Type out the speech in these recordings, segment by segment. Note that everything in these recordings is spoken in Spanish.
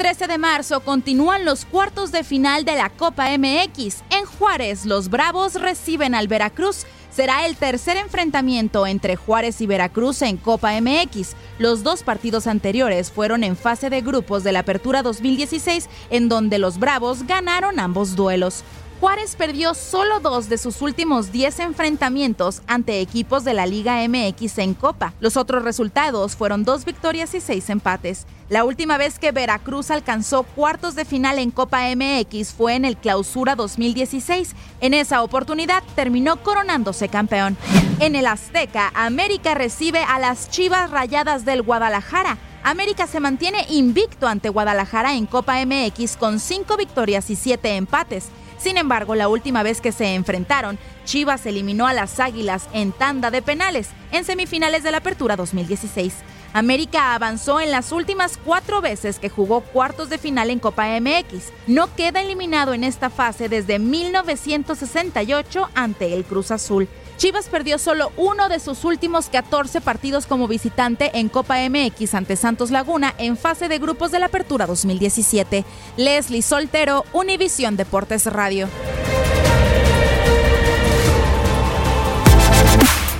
13 de marzo continúan los cuartos de final de la Copa MX. En Juárez, los Bravos reciben al Veracruz. Será el tercer enfrentamiento entre Juárez y Veracruz en Copa MX. Los dos partidos anteriores fueron en fase de grupos de la Apertura 2016, en donde los Bravos ganaron ambos duelos. Juárez perdió solo dos de sus últimos 10 enfrentamientos ante equipos de la Liga MX en Copa. Los otros resultados fueron dos victorias y seis empates. La última vez que Veracruz alcanzó cuartos de final en Copa MX fue en el Clausura 2016. En esa oportunidad terminó coronándose campeón. En el Azteca, América recibe a las Chivas Rayadas del Guadalajara. América se mantiene invicto ante Guadalajara en Copa MX con cinco victorias y siete empates. Sin embargo, la última vez que se enfrentaron, Chivas eliminó a las Águilas en tanda de penales en semifinales de la Apertura 2016. América avanzó en las últimas cuatro veces que jugó cuartos de final en Copa MX. No queda eliminado en esta fase desde 1968 ante el Cruz Azul. Chivas perdió solo uno de sus últimos 14 partidos como visitante en Copa MX ante Santos Laguna en fase de grupos de la Apertura 2017. Leslie Soltero, Univisión Deportes Radio.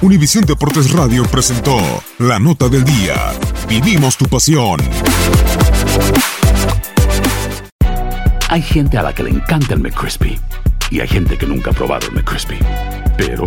Univisión Deportes Radio presentó la nota del día. Vivimos tu pasión. Hay gente a la que le encanta el McCrispy y hay gente que nunca ha probado el McCrispy. Pero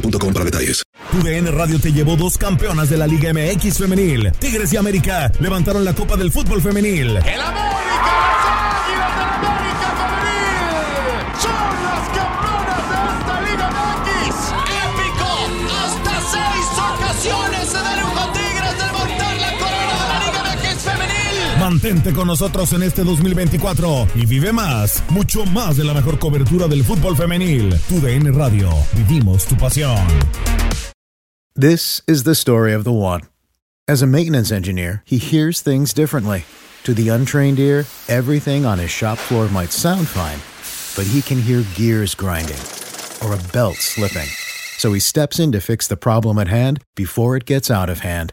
boostmobile.com Radio te llevó dos campeonas de la Liga MX femenil. Tigres y América levantaron la Copa del Fútbol femenil. ¡El América! Mantente con nosotros en este 2024 y vive más, mucho más de la mejor cobertura del fútbol femenil. TUDN Radio, vivimos tu pasión. This is the story of the one. As a maintenance engineer, he hears things differently. To the untrained ear, everything on his shop floor might sound fine, but he can hear gears grinding or a belt slipping. So he steps in to fix the problem at hand before it gets out of hand